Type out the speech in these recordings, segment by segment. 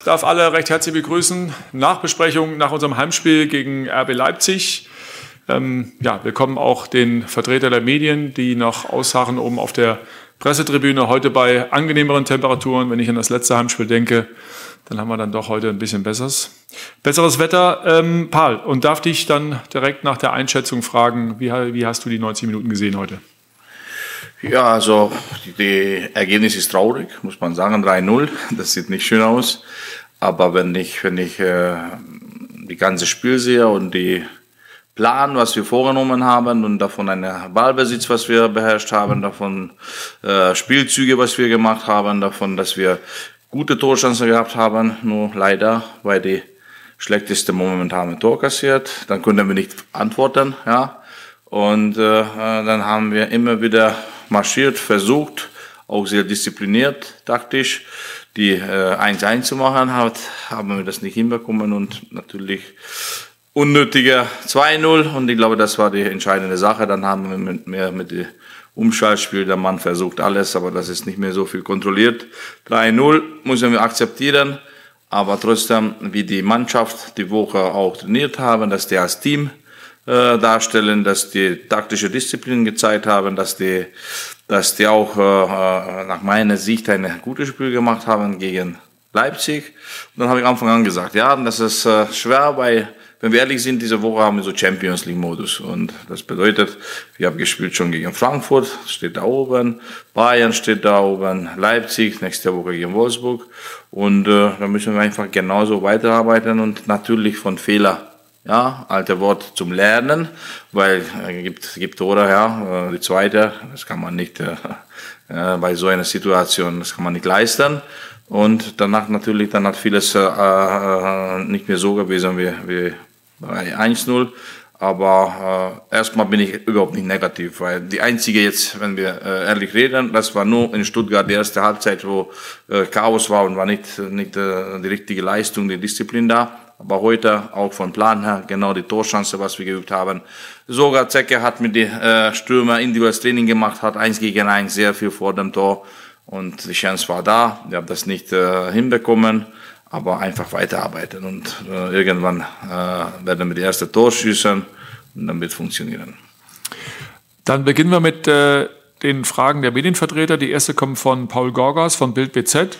Ich darf alle recht herzlich begrüßen. Nachbesprechung nach unserem Heimspiel gegen RB Leipzig. Ähm, ja, willkommen auch den Vertreter der Medien, die noch ausharren oben auf der Pressetribüne. Heute bei angenehmeren Temperaturen. Wenn ich an das letzte Heimspiel denke, dann haben wir dann doch heute ein bisschen besseres, besseres Wetter. Ähm, Paul, und darf dich dann direkt nach der Einschätzung fragen, wie, wie hast du die 90 Minuten gesehen heute? Ja, also die Ergebnis ist traurig, muss man sagen, 3-0. Das sieht nicht schön aus. Aber wenn ich, wenn ich äh, die ganze Spiel sehe und die Plan, was wir vorgenommen haben und davon eine Ballbesitz, was wir beherrscht haben, davon äh, Spielzüge, was wir gemacht haben, davon, dass wir gute Torchancen gehabt haben, nur leider, weil die schlechteste momentan Tor kassiert, dann konnten wir nicht antworten, ja. Und äh, dann haben wir immer wieder marschiert, versucht, auch sehr diszipliniert, taktisch, die 1-1 äh, zu machen, hat, haben wir das nicht hinbekommen und natürlich unnötiger 2-0 und ich glaube, das war die entscheidende Sache. Dann haben wir mit, mehr mit dem Umschaltspiel, der Mann versucht alles, aber das ist nicht mehr so viel kontrolliert. 3-0 müssen wir akzeptieren, aber trotzdem, wie die Mannschaft die Woche auch trainiert haben, dass die als Team äh, darstellen, dass die taktische Disziplin gezeigt haben, dass die, dass die auch äh, äh nach meiner Sicht ein gutes Spiel gemacht haben gegen Leipzig. Und dann habe ich am Anfang an gesagt, ja, das ist äh, schwer, weil wenn wir ehrlich sind, diese Woche haben wir so Champions League Modus. Und das bedeutet, wir haben gespielt schon gegen Frankfurt, steht da oben, Bayern steht da oben, Leipzig, nächste Woche gegen Wolfsburg. Und äh, da müssen wir einfach genauso weiterarbeiten und natürlich von Fehler ja, alte Wort zum Lernen, weil äh, gibt gibt Tore, ja, äh, die zweite, das kann man nicht äh, äh, bei so einer Situation, das kann man nicht leisten. Und danach natürlich, dann hat vieles äh, äh, nicht mehr so gewesen wie, wie bei 1-0. Aber äh, erstmal bin ich überhaupt nicht negativ, weil die einzige jetzt, wenn wir äh, ehrlich reden, das war nur in Stuttgart die erste Halbzeit, wo äh, Chaos war und war nicht, nicht äh, die richtige Leistung, die Disziplin da. Aber heute auch von Plan her genau die Torchance, was wir geübt haben. Sogar Zecke hat mit den äh, Stürmer individuelles Training gemacht, hat eins gegen eins sehr viel vor dem Tor und die Chance war da. Wir haben das nicht äh, hinbekommen, aber einfach weiterarbeiten und äh, irgendwann werden wir die erste Tor schießen und dann wird funktionieren. Dann beginnen wir mit äh, den Fragen der Medienvertreter. Die erste kommt von Paul Gorgas von Bild BZ,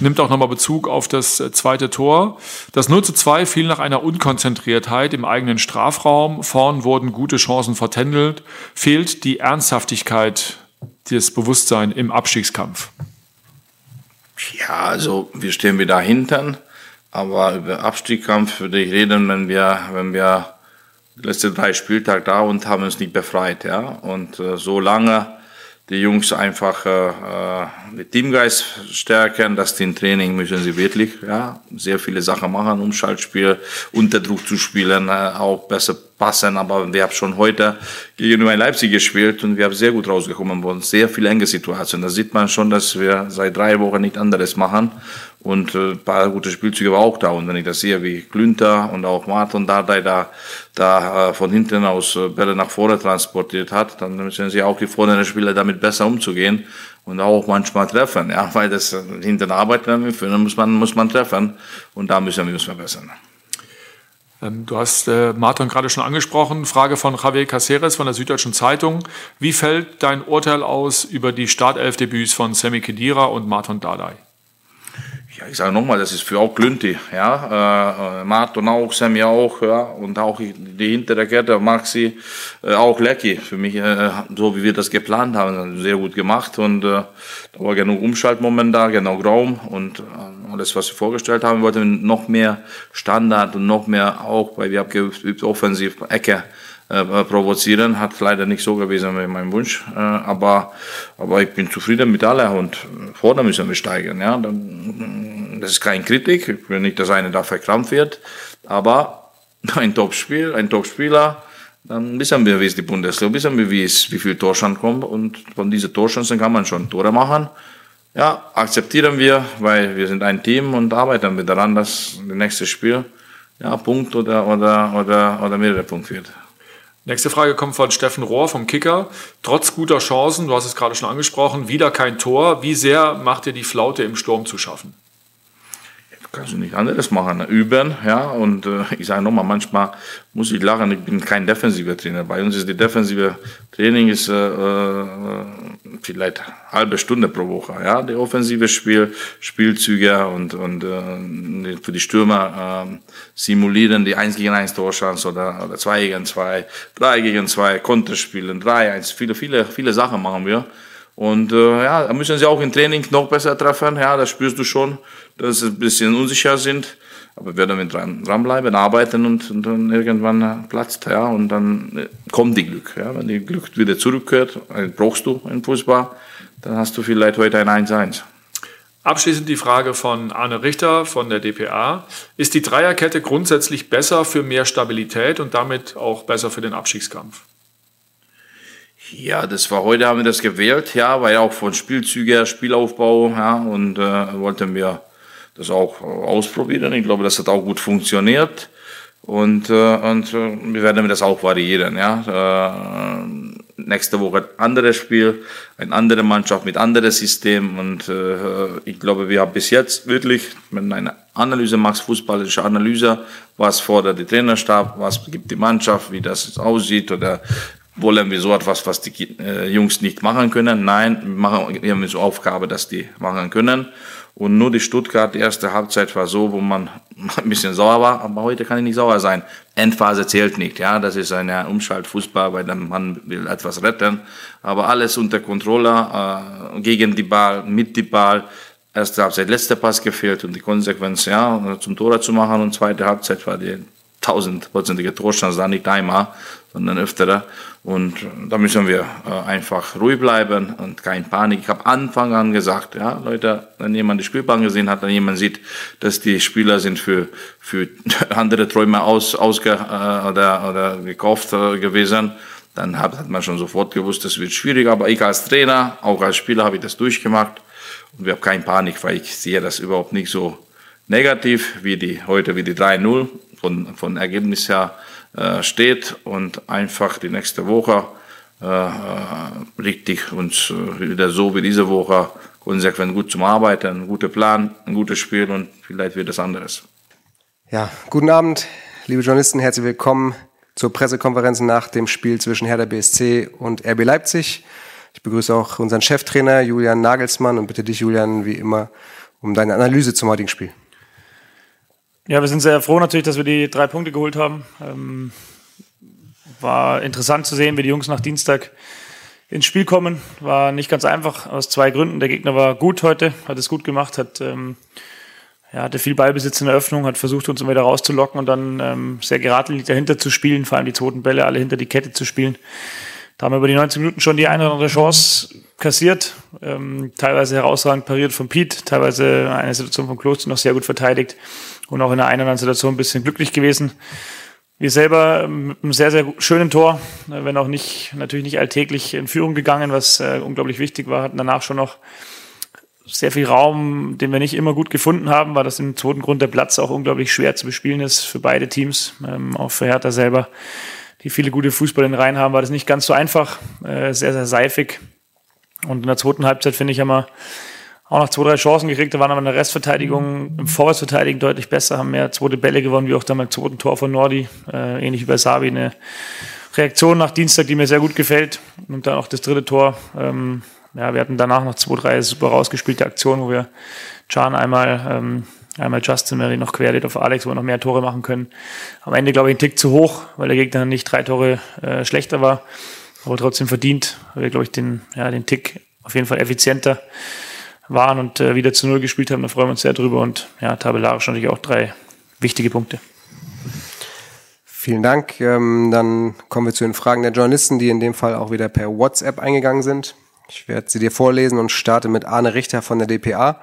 nimmt auch nochmal Bezug auf das zweite Tor. Das 0 zu 2 fiel nach einer Unkonzentriertheit im eigenen Strafraum. Vorn wurden gute Chancen vertändelt. Fehlt die Ernsthaftigkeit, das Bewusstsein im Abstiegskampf? Ja, also wir stehen wieder hinten, aber über Abstiegskampf würde ich reden, wenn wir, wenn wir letzte drei Spieltage da und haben uns nicht befreit, ja. Und äh, so lange die Jungs einfach äh, äh, mit Teamgeist stärken, dass den Training müssen sie wirklich ja, sehr viele Sachen machen, Umschaltspiel, unter Druck zu spielen, äh, auch besser passen. Aber wir haben schon heute gegen Leipzig gespielt und wir haben sehr gut rausgekommen und sehr viele enge Situationen. Da sieht man schon, dass wir seit drei Wochen nicht anderes machen und äh, ein paar gute Spielzüge war auch da. Und wenn ich das sehe, wie Klünter und auch Martin Dardai da, da äh, von hinten aus äh, Bälle nach vorne transportiert hat, dann müssen sie auch die vorderen Spieler damit besser umzugehen und auch manchmal treffen. Ja, weil das hinten arbeiten dann muss man, muss man treffen und da müssen wir uns verbessern. Ähm, du hast äh, Martin gerade schon angesprochen. Frage von Javier Caceres von der Süddeutschen Zeitung. Wie fällt dein Urteil aus über die Startelfdebüts von Sammy Kedira und Martin Dardai? Ja, ich sage nochmal, das ist für auch Glünti, ja, äh, Martin auch, Sammy auch, ja, und auch die hintere Kette, Maxi, äh, auch Lecky, für mich, äh, so wie wir das geplant haben, sehr gut gemacht und äh, da war genug Umschaltmoment da, genug Raum und äh, alles, was wir vorgestellt haben, wollten noch mehr Standard und noch mehr auch, weil wir haben geübt, offensiv Ecke, äh, provozieren. Hat leider nicht so gewesen wie mein Wunsch. Äh, aber, aber ich bin zufrieden mit allen und vorne müssen wir steigen. Ja? Das ist kein Kritik. Ich will nicht, dass einer da verkrampft wird. Aber ein Topspiel, ein Topspieler, dann wissen wir, wie es die Bundesliga, wissen wir, wie es, wie viel Torstand kommt und von diesen Torchancen kann man schon Tore machen. Ja, akzeptieren wir, weil wir sind ein Team und arbeiten wir daran, dass das nächste Spiel ja Punkt oder oder oder oder mehrere Punkte wird. Nächste Frage kommt von Steffen Rohr vom Kicker. Trotz guter Chancen, du hast es gerade schon angesprochen, wieder kein Tor. Wie sehr macht dir die Flaute im Sturm zu schaffen? Kannst du nicht anderes machen, üben, ja, und äh, ich sage nochmal, manchmal muss ich lachen, ich bin kein defensiver Trainer. Bei uns ist die defensive Training ist äh, äh vielleicht halbe Stunde pro Woche, ja, die offensive Spiel, Spielzüge und, und äh, für die Stürmer äh, simulieren die 1 gegen 1 Torschance oder, oder 2 gegen 2, 3 gegen 2, Konterspielen, 3, 1, viele, viele, viele Sachen machen wir. Und äh, ja, da müssen sie auch im Training noch besser treffen. Ja, da spürst du schon, dass sie ein bisschen unsicher sind. Aber wir werden dran, dranbleiben, arbeiten und, und dann irgendwann platzt. Ja, und dann äh, kommt die Glück. Ja. Wenn die Glück wieder zurückkehrt, äh, brauchst du im Fußball, dann hast du vielleicht heute ein 1-1. Abschließend die Frage von Arne Richter von der DPA. Ist die Dreierkette grundsätzlich besser für mehr Stabilität und damit auch besser für den Abstiegskampf? Ja, das war heute, haben wir das gewählt, ja, weil auch von Spielzüge, Spielaufbau, ja, und äh, wollten wir das auch ausprobieren. Ich glaube, das hat auch gut funktioniert. Und, äh, und äh, wir werden das auch variieren. Ja. Äh, nächste Woche ein anderes Spiel, eine andere Mannschaft mit anderem System. Und äh, ich glaube, wir haben bis jetzt wirklich, wenn eine Analyse machst, fußballische Analyse, was fordert der Trainerstab, was gibt die Mannschaft, wie das aussieht oder wollen wir so etwas, was die äh, Jungs nicht machen können. Nein, wir, machen, wir haben so Aufgabe, dass die machen können. Und nur die Stuttgart, die erste Halbzeit war so, wo man ein bisschen sauer war, aber heute kann ich nicht sauer sein. Endphase zählt nicht, ja, das ist ein Umschaltfußball, weil der Mann will etwas retten, aber alles unter Kontrolle, äh, gegen die Ball, mit die Ball. Erste Halbzeit, letzter Pass gefehlt und die Konsequenz, ja, zum Tor zu machen und zweite Halbzeit war die tausendprozentige Torchance da nicht einmal, sondern öfter. Und da müssen wir äh, einfach ruhig bleiben und kein Panik. Ich habe Anfang an gesagt, ja, Leute, wenn jemand die Spielbahn gesehen hat, wenn jemand sieht, dass die Spieler sind für, für andere Träume aus, ausge, äh, oder, oder gekauft äh, gewesen, dann hat, hat man schon sofort gewusst, das wird schwierig. Aber ich als Trainer, auch als Spieler habe ich das durchgemacht und wir haben keine Panik, weil ich sehe das überhaupt nicht so negativ wie die heute wie die 3-0 von, von Ergebnis her äh, steht und einfach die nächste Woche äh, äh, richtig uns äh, wieder so wie diese Woche konsequent gut zum Arbeiten, ein guter Plan, ein gutes Spiel und vielleicht wird es anderes. Ja, guten Abend, liebe Journalisten, herzlich willkommen zur Pressekonferenz nach dem Spiel zwischen Hertha BSC und RB Leipzig. Ich begrüße auch unseren Cheftrainer Julian Nagelsmann und bitte dich, Julian, wie immer, um deine Analyse zum heutigen Spiel. Ja, wir sind sehr froh natürlich, dass wir die drei Punkte geholt haben. Ähm, war interessant zu sehen, wie die Jungs nach Dienstag ins Spiel kommen. War nicht ganz einfach aus zwei Gründen. Der Gegner war gut heute, hat es gut gemacht, hat ähm, ja, hatte viel Ballbesitz in der Öffnung, hat versucht, uns immer wieder rauszulocken und dann ähm, sehr geradlinig dahinter zu spielen, vor allem die zweiten Bälle alle hinter die Kette zu spielen. Da haben wir über die 90 Minuten schon die eine oder andere Chance kassiert, ähm, teilweise herausragend pariert von Pete, teilweise eine Situation von Kloster noch sehr gut verteidigt und auch in der einen oder anderen Situation ein bisschen glücklich gewesen. Wir selber mit einem sehr, sehr schönen Tor, wenn auch nicht, natürlich nicht alltäglich in Führung gegangen, was äh, unglaublich wichtig war, hatten danach schon noch sehr viel Raum, den wir nicht immer gut gefunden haben, weil das im zweiten Grund der Platz auch unglaublich schwer zu bespielen ist für beide Teams, ähm, auch für Hertha selber, die viele gute Fußball in Reihen haben, war das nicht ganz so einfach, äh, sehr, sehr seifig. Und in der zweiten Halbzeit, finde ich, haben wir auch noch zwei, drei Chancen gekriegt. Da waren aber in der Restverteidigung, im Vorwärtsverteidigen deutlich besser, haben mehr zweite Bälle gewonnen, wie auch dann beim zweiten Tor von Nordi, äh, ähnlich wie bei Sabi. Eine Reaktion nach Dienstag, die mir sehr gut gefällt. Und dann auch das dritte Tor. Ähm, ja, wir hatten danach noch zwei, drei super rausgespielte Aktionen, wo wir Can einmal, ähm, einmal Justin Mary noch querlädt auf Alex, wo wir noch mehr Tore machen können. Am Ende, glaube ich, ein Tick zu hoch, weil der Gegner nicht drei Tore äh, schlechter war. Aber trotzdem verdient, weil wir, glaube ich, den, ja, den Tick auf jeden Fall effizienter waren und äh, wieder zu Null gespielt haben. Da freuen wir uns sehr drüber und ja, tabellarisch natürlich auch drei wichtige Punkte. Vielen Dank. Ähm, dann kommen wir zu den Fragen der Journalisten, die in dem Fall auch wieder per WhatsApp eingegangen sind. Ich werde sie dir vorlesen und starte mit Arne Richter von der DPA.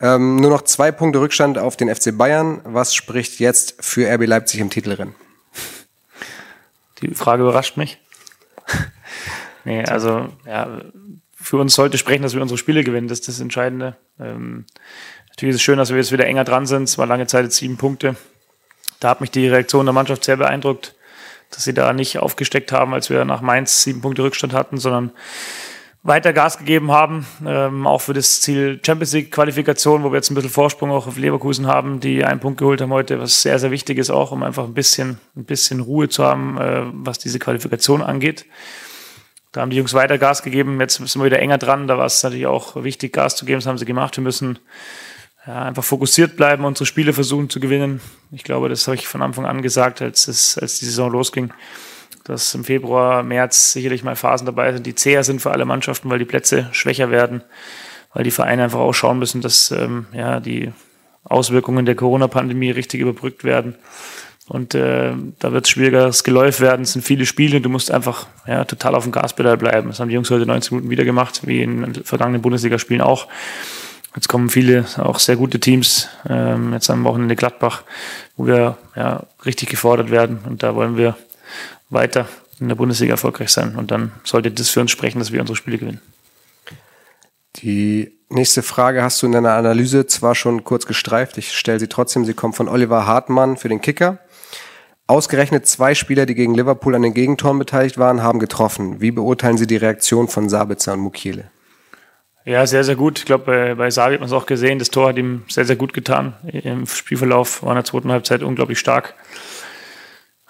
Ähm, nur noch zwei Punkte Rückstand auf den FC Bayern. Was spricht jetzt für RB Leipzig im Titelrennen? Die Frage überrascht mich. nee, also ja, für uns sollte sprechen, dass wir unsere Spiele gewinnen. Das ist das Entscheidende. Ähm, natürlich ist es schön, dass wir jetzt wieder enger dran sind. Es war lange Zeit jetzt sieben Punkte. Da hat mich die Reaktion der Mannschaft sehr beeindruckt, dass sie da nicht aufgesteckt haben, als wir nach Mainz sieben Punkte Rückstand hatten, sondern weiter Gas gegeben haben, ähm, auch für das Ziel Champions League Qualifikation, wo wir jetzt ein bisschen Vorsprung auch auf Leverkusen haben, die einen Punkt geholt haben heute, was sehr, sehr wichtig ist auch, um einfach ein bisschen, ein bisschen Ruhe zu haben, äh, was diese Qualifikation angeht. Da haben die Jungs weiter Gas gegeben, jetzt sind wir wieder enger dran, da war es natürlich auch wichtig, Gas zu geben, das haben sie gemacht. Wir müssen ja, einfach fokussiert bleiben, unsere Spiele versuchen zu gewinnen. Ich glaube, das habe ich von Anfang an gesagt, als, es, als die Saison losging dass im Februar, März sicherlich mal Phasen dabei sind, die zäher sind für alle Mannschaften, weil die Plätze schwächer werden, weil die Vereine einfach auch schauen müssen, dass ähm, ja, die Auswirkungen der Corona-Pandemie richtig überbrückt werden. Und äh, da wird es schwieriger, das Geläuf werden, es sind viele Spiele und du musst einfach ja, total auf dem Gaspedal bleiben. Das haben die Jungs heute 90 Minuten wieder gemacht, wie in vergangenen Bundesligaspielen auch. Jetzt kommen viele, auch sehr gute Teams, ähm, jetzt am Wochenende Gladbach, wo wir ja, richtig gefordert werden. Und da wollen wir weiter in der Bundesliga erfolgreich sein. Und dann sollte das für uns sprechen, dass wir unsere Spiele gewinnen. Die nächste Frage hast du in deiner Analyse zwar schon kurz gestreift, ich stelle sie trotzdem. Sie kommt von Oliver Hartmann für den Kicker. Ausgerechnet zwei Spieler, die gegen Liverpool an den Gegentoren beteiligt waren, haben getroffen. Wie beurteilen Sie die Reaktion von Sabitzer und Mukiele? Ja, sehr, sehr gut. Ich glaube, bei, bei Sabi hat man es auch gesehen. Das Tor hat ihm sehr, sehr gut getan. Im Spielverlauf war in der zweiten Halbzeit unglaublich stark.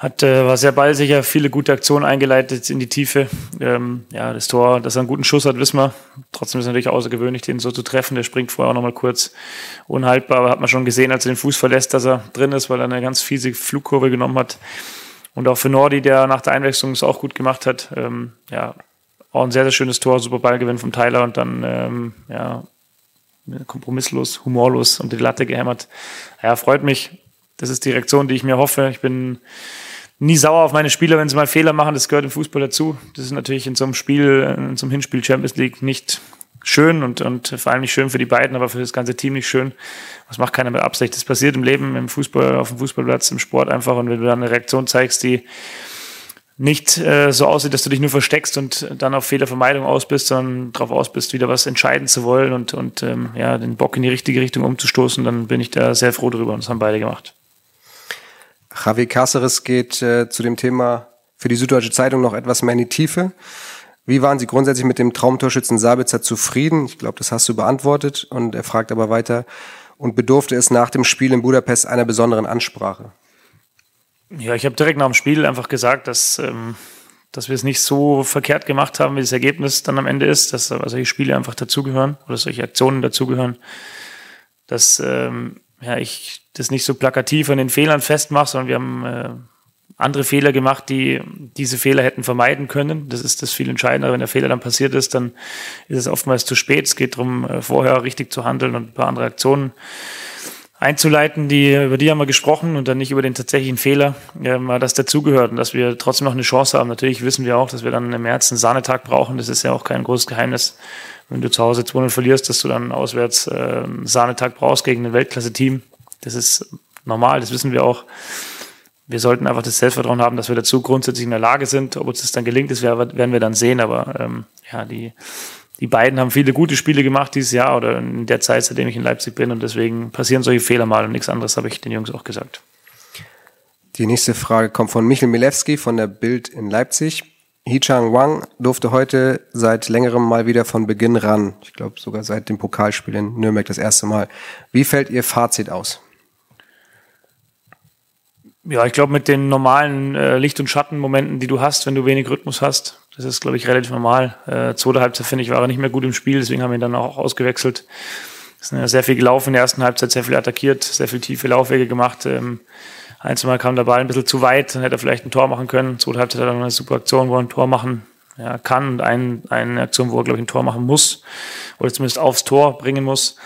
Hat, äh, war sehr ballsicher, viele gute Aktionen eingeleitet in die Tiefe. Ähm, ja, das Tor, dass er einen guten Schuss hat, wissen wir. Trotzdem ist es natürlich außergewöhnlich, den so zu treffen. Der springt vorher auch nochmal kurz unhaltbar, aber hat man schon gesehen, als er den Fuß verlässt, dass er drin ist, weil er eine ganz fiese Flugkurve genommen hat. Und auch für Nordi, der nach der Einwechslung es auch gut gemacht hat. Ähm, ja, auch ein sehr, sehr schönes Tor, super Ballgewinn vom Tyler und dann, ähm, ja, kompromisslos, humorlos und die Latte gehämmert. Ja, freut mich. Das ist die Reaktion, die ich mir hoffe. Ich bin nie sauer auf meine Spieler, wenn sie mal Fehler machen. Das gehört im Fußball dazu. Das ist natürlich in so einem Spiel, in so einem Hinspiel Champions League nicht schön und, und vor allem nicht schön für die beiden, aber für das ganze Team nicht schön. Das macht keiner mit Absicht. Das passiert im Leben, im Fußball, auf dem Fußballplatz, im Sport einfach. Und wenn du dann eine Reaktion zeigst, die nicht äh, so aussieht, dass du dich nur versteckst und dann auf Fehlervermeidung aus bist, sondern darauf aus bist, wieder was entscheiden zu wollen und, und ähm, ja, den Bock in die richtige Richtung umzustoßen, dann bin ich da sehr froh drüber und das haben beide gemacht. Javi Cáceres geht äh, zu dem Thema für die Süddeutsche Zeitung noch etwas mehr in die Tiefe. Wie waren Sie grundsätzlich mit dem Traumtorschützen Sabitzer zufrieden? Ich glaube, das hast du beantwortet. Und er fragt aber weiter, und bedurfte es nach dem Spiel in Budapest einer besonderen Ansprache? Ja, ich habe direkt nach dem Spiel einfach gesagt, dass, ähm, dass wir es nicht so verkehrt gemacht haben, wie das Ergebnis dann am Ende ist, dass solche Spiele einfach dazugehören oder solche Aktionen dazugehören. Dass ähm, ja, ich das nicht so plakativ an den Fehlern festmache, sondern wir haben äh, andere Fehler gemacht, die diese Fehler hätten vermeiden können. Das ist das viel entscheidender. Wenn der Fehler dann passiert ist, dann ist es oftmals zu spät. Es geht darum, äh, vorher richtig zu handeln und ein paar andere Aktionen einzuleiten, die, über die haben wir gesprochen und dann nicht über den tatsächlichen Fehler, äh, das dazugehört und dass wir trotzdem noch eine Chance haben. Natürlich wissen wir auch, dass wir dann im März einen Sahnetag brauchen. Das ist ja auch kein großes Geheimnis. Wenn du zu Hause 2-0 verlierst, dass du dann auswärts äh, Sahnetag brauchst gegen ein Weltklasse-Team. Das ist normal, das wissen wir auch. Wir sollten einfach das Selbstvertrauen haben, dass wir dazu grundsätzlich in der Lage sind. Ob uns das dann gelingt, das werden wir dann sehen. Aber ähm, ja, die, die beiden haben viele gute Spiele gemacht dieses Jahr oder in der Zeit, seitdem ich in Leipzig bin. Und deswegen passieren solche Fehler mal und nichts anderes habe ich den Jungs auch gesagt. Die nächste Frage kommt von Michel Milewski von der Bild in Leipzig. Hichang Wang durfte heute seit längerem mal wieder von Beginn ran. Ich glaube sogar seit dem Pokalspiel in Nürnberg das erste Mal. Wie fällt Ihr Fazit aus? Ja, ich glaube, mit den normalen äh, Licht- und Schattenmomenten, die du hast, wenn du wenig Rhythmus hast, das ist, glaube ich, relativ normal. Äh, zweite Halbzeit, finde ich, war er nicht mehr gut im Spiel, deswegen haben wir ihn dann auch ausgewechselt. Es ist sehr viel gelaufen in der ersten Halbzeit, sehr viel attackiert, sehr viel tiefe Laufwege gemacht. Ähm, ein, kam der Ball ein bisschen zu weit, dann hätte er vielleicht ein Tor machen können. Zweite Halbzeit hat er eine super Aktion, wo er ein Tor machen ja, kann und ein, eine Aktion, wo er, glaube ich, ein Tor machen muss oder zumindest aufs Tor bringen muss.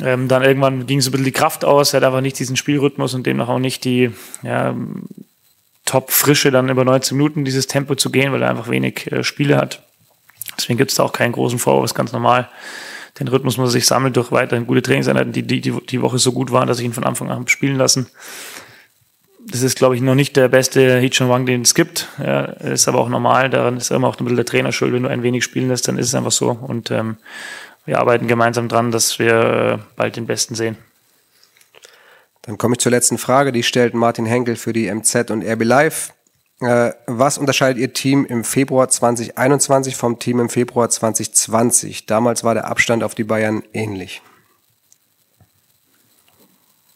Ähm, dann irgendwann ging so ein bisschen die Kraft aus, er hat einfach nicht diesen Spielrhythmus und demnach auch nicht die ja, Top-Frische, dann über 19 Minuten dieses Tempo zu gehen, weil er einfach wenig äh, Spiele hat. Deswegen gibt es da auch keinen großen Vorwurf, ist ganz normal. Den Rhythmus muss er sich sammeln durch weiterhin gute Trainingseinheiten, die, die, die Woche so gut waren, dass ich ihn von Anfang an spielen lassen. Das ist, glaube ich, noch nicht der beste Hichon Wang, den es gibt. Ja, ist aber auch normal. Daran ist immer auch ein bisschen der Trainer schuld. Wenn du ein wenig spielen lässt, dann ist es einfach so. Und ähm, wir arbeiten gemeinsam dran, dass wir äh, bald den Besten sehen. Dann komme ich zur letzten Frage, die stellt Martin Henkel für die MZ und RB Live. Äh, was unterscheidet Ihr Team im Februar 2021 vom Team im Februar 2020? Damals war der Abstand auf die Bayern ähnlich.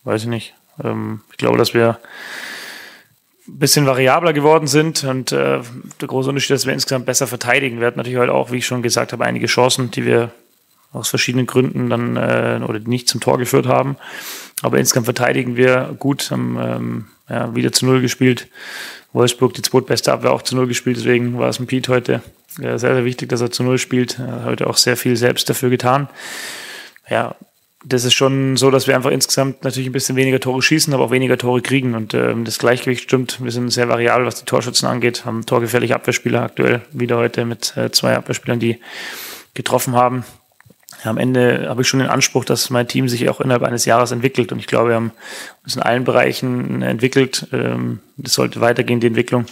Weiß ich nicht. Ähm, ich glaube, dass wir ein bisschen variabler geworden sind und äh, der große Unterschied ist, dass wir insgesamt besser verteidigen. Wir hatten natürlich heute auch, wie ich schon gesagt habe, einige Chancen, die wir aus verschiedenen Gründen dann äh, oder nicht zum Tor geführt haben. Aber insgesamt verteidigen wir gut, haben ähm, ja, wieder zu Null gespielt. Wolfsburg die zweitbeste Abwehr auch zu Null gespielt, deswegen war es ein Piet heute ja, sehr, sehr wichtig, dass er zu Null spielt. Er hat heute auch sehr viel selbst dafür getan. Ja, das ist schon so, dass wir einfach insgesamt natürlich ein bisschen weniger Tore schießen, aber auch weniger Tore kriegen. Und ähm, das Gleichgewicht stimmt. Wir sind sehr variabel, was die Torschützen angeht, haben torgefährliche Abwehrspieler aktuell wieder heute mit äh, zwei Abwehrspielern, die getroffen haben am Ende habe ich schon den Anspruch, dass mein Team sich auch innerhalb eines Jahres entwickelt. Und ich glaube, wir haben uns in allen Bereichen entwickelt. Ähm, das sollte weitergehen, die Entwicklung.